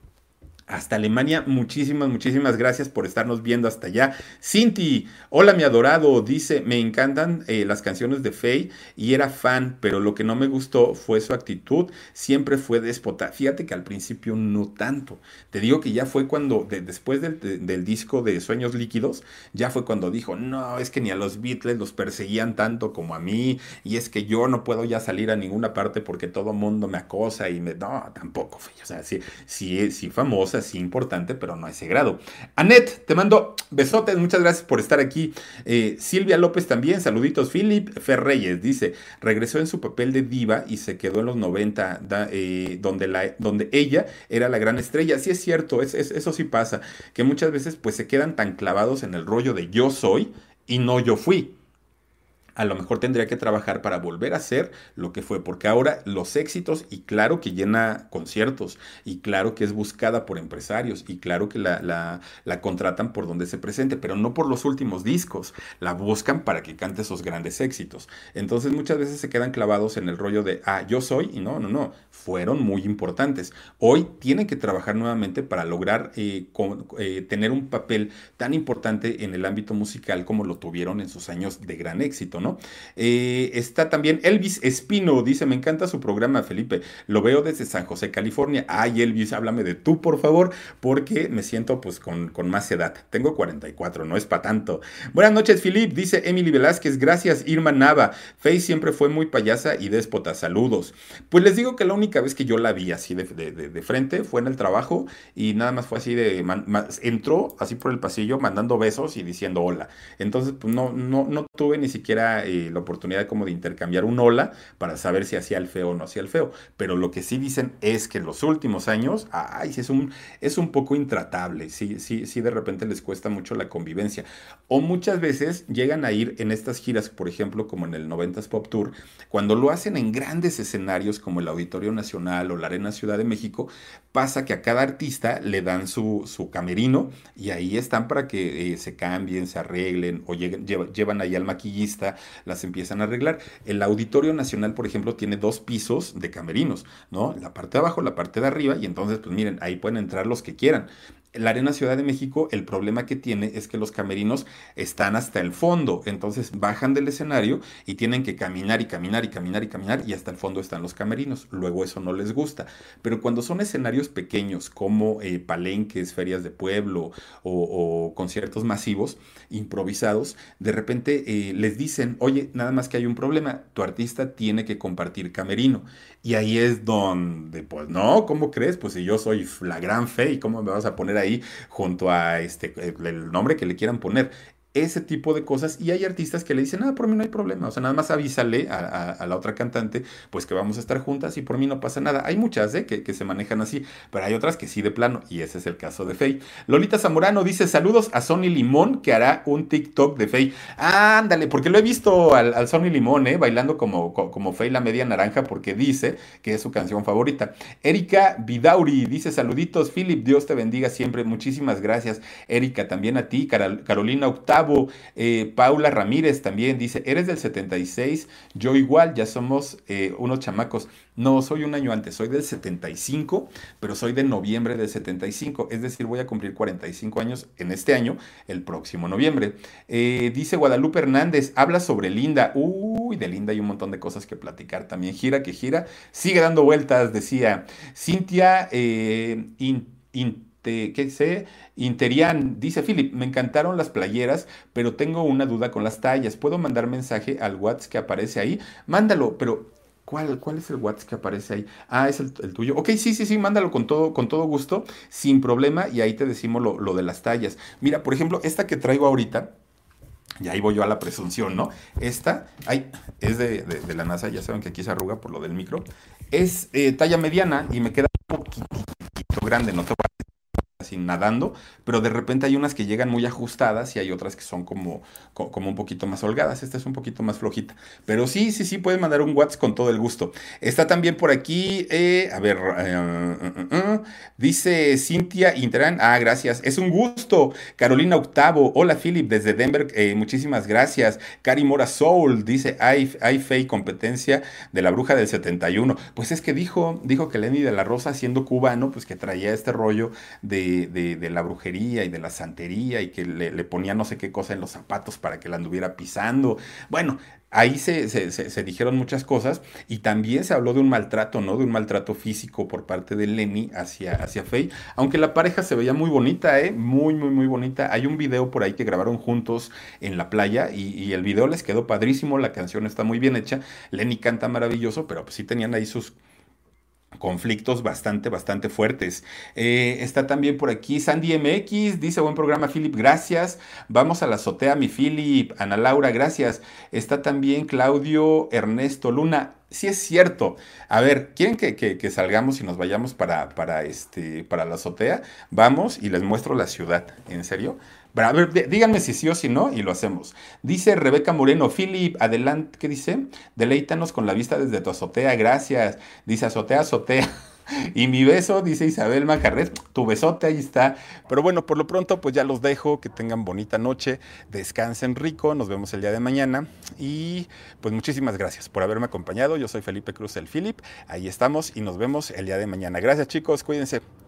hasta Alemania. Muchísimas, muchísimas gracias por estarnos viendo hasta allá. Cinti, hola mi adorado, dice, me encantan eh, las canciones de Faye y era fan, pero lo que no me gustó fue su actitud, siempre fue déspota. Fíjate que al principio no tanto. Te digo que ya fue cuando, después del, disco de Sueños Líquidos, ya fue cuando dijo, no, es que ni a los Beatles los perseguían tanto como a mí, y es que yo no puedo ya salir a ninguna parte porque todo mundo me acosa y me... No, tampoco, o sea, sí, sí, sí famosa sí importante, pero no a ese grado. Anet, te mando besotes, muchas gracias por estar aquí. Eh, Silvia López también, saluditos. Philip Ferreyes dice, regresó en su papel de diva y se quedó en los 90, eh, donde, la, donde ella era la gran estrella. Sí es cierto, es, eso sí pasa, que muchas veces pues se quedan tan clavados en el rollo de yo soy y no yo fui a lo mejor tendría que trabajar para volver a ser lo que fue, porque ahora los éxitos, y claro que llena conciertos, y claro que es buscada por empresarios, y claro que la, la, contratan por donde se presente, pero no por los últimos discos, la buscan para que cante esos grandes éxitos. Entonces muchas veces se quedan clavados en el rollo de, ah, yo soy, y no, no, no, fueron muy importantes. Hoy tienen que trabajar nuevamente para lograr eh, eh, tener un papel tan importante en el ámbito musical como lo tuvieron en sus años de gran éxito. Eh, está también Elvis Espino, dice, me encanta su programa, Felipe, lo veo desde San José, California. Ay, Elvis, háblame de tú, por favor, porque me siento pues con, con más edad. Tengo 44, no es para tanto. Buenas noches, Philip, dice Emily Velázquez, gracias, Irma Nava. Faye siempre fue muy payasa y déspota, saludos. Pues les digo que la única vez que yo la vi así de, de, frente fue en el trabajo y nada más fue así de, entró así por el pasillo mandando besos y diciendo hola. Entonces, pues no, no, no tuve ni siquiera eh, la oportunidad como de intercambiar un hola para saber si hacía el feo o no hacía el feo. Pero lo que sí dicen es que en los últimos años, ay, sí es un, es un poco intratable, sí, sí, sí de repente les cuesta mucho la convivencia. O muchas veces llegan a ir en estas giras, por ejemplo, como en el 90s Pop Tour, cuando lo hacen en grandes escenarios como el Auditorio Nacional o la Arena Ciudad de México, pasa que a cada artista le dan su, su camerino y ahí están para que eh, se cambien, se arreglen o llevan ahí al maquillista las empiezan a arreglar. El Auditorio Nacional, por ejemplo, tiene dos pisos de camerinos, ¿no? La parte de abajo, la parte de arriba, y entonces, pues miren, ahí pueden entrar los que quieran. La Arena Ciudad de México, el problema que tiene es que los camerinos están hasta el fondo, entonces bajan del escenario y tienen que caminar y caminar y caminar y caminar y hasta el fondo están los camerinos. Luego eso no les gusta. Pero cuando son escenarios pequeños como eh, palenques, ferias de pueblo o, conciertos masivos, improvisados, de repente eh, les dicen, oye, nada más que hay un problema, tu artista tiene que compartir camerino. Y ahí es donde, pues no, ¿cómo crees? Pues si yo soy la gran fe y cómo me vas a poner ahí junto a este, el nombre que le quieran poner. Ese tipo de cosas y hay artistas que le dicen, ah, por mí no hay problema, o sea, nada más avísale a, la otra cantante, pues que vamos a estar juntas y por mí no pasa nada. Hay muchas ¿eh? que, se manejan así, pero hay otras que sí de plano y ese es el caso de Faye. Lolita Zamorano dice, saludos a Sony Limón que hará un TikTok de Faye. ándale, porque lo he visto al, al Sony Limón, ¿eh? bailando como, como la media naranja porque dice que es su canción favorita. Erika Vidauri dice, saluditos, Philip, Dios te bendiga siempre, muchísimas gracias. Erika, también a ti, Carolina Octavio eh, Paula Ramírez también dice, eres del 76, yo igual, ya somos eh, unos chamacos. No, soy un año antes, soy del 75, pero soy de noviembre del 75, es decir, voy a cumplir 45 años en este año, el próximo noviembre. Eh, dice Guadalupe Hernández, habla sobre Linda. Uy, de Linda hay un montón de cosas que platicar también. Gira que gira, sigue dando vueltas, decía. Cintia, ¿qué sé? Interian, dice Philip, me encantaron las playeras, pero tengo una duda con las tallas. ¿Puedo mandar mensaje al WhatsApp que aparece ahí? Mándalo, pero ¿Cuál, ¿Cuál, es el WhatsApp que aparece ahí? Ah, es el, tuyo. Ok, sí, sí, sí, mándalo con todo, con todo gusto, sin problema, y ahí te decimos lo, de las tallas. Mira, por ejemplo, esta que traigo ahorita, y ahí voy yo a la presunción, ¿no? Esta, ay, es de, la NASA, ya saben que aquí se arruga por lo del micro. Es eh, talla mediana y me queda un poquitito grande, no te voy así nadando, pero de repente hay unas que llegan muy ajustadas y hay otras que son como, como un poquito más holgadas. Esta es un poquito más flojita. Pero sí, sí, sí, pueden mandar un WhatsApp con todo el gusto. Está también por aquí, eh, a ver, eh, eh, dice Cintia Interán. Ah, gracias. Es un gusto. Carolina Octavo. Hola, Philip, desde Denver. muchísimas gracias. Cari Mora Soul dice, hay, hay fe y competencia de la bruja del 71. Pues es que dijo, dijo que Lenny de la Rosa, siendo cubano, pues que traía este rollo de de, la brujería y de la santería y que le, ponía no sé qué cosa en los zapatos para que la anduviera pisando. Bueno, ahí se, se, dijeron muchas cosas y también se habló de un maltrato, ¿no? De un maltrato físico por parte de Lenny hacia, hacia Faye, aunque la pareja se veía muy bonita, ¿eh? Muy, muy, muy bonita. Hay un video por ahí que grabaron juntos en la playa y, y el video les quedó padrísimo, la canción está muy bien hecha, Lenny canta maravilloso, pero pues sí tenían ahí sus conflictos bastante, bastante fuertes. Eh, está también por aquí Sandy MX, dice buen programa Philip, gracias. Vamos a la azotea, mi Philip. Ana Laura, gracias. Está también Claudio Ernesto Luna. Sí es cierto. A ver, ¿quieren que, salgamos y nos vayamos para, para, este, para la azotea? Vamos y les muestro la ciudad. ¿En serio? A ver, díganme si sí o si no y lo hacemos. Dice Rebeca Moreno, Philip, adelante, ¿qué dice? Deleítanos con la vista desde tu azotea, gracias. Dice azotea, azotea. Y mi beso, dice Isabel Macarret, tu besote ahí está. Pero bueno, por lo pronto, pues ya los dejo, que tengan bonita noche, descansen rico, nos vemos el día de mañana. Y pues muchísimas gracias por haberme acompañado. Yo soy Felipe Cruz, el Philip. Ahí estamos y nos vemos el día de mañana. Gracias chicos, cuídense.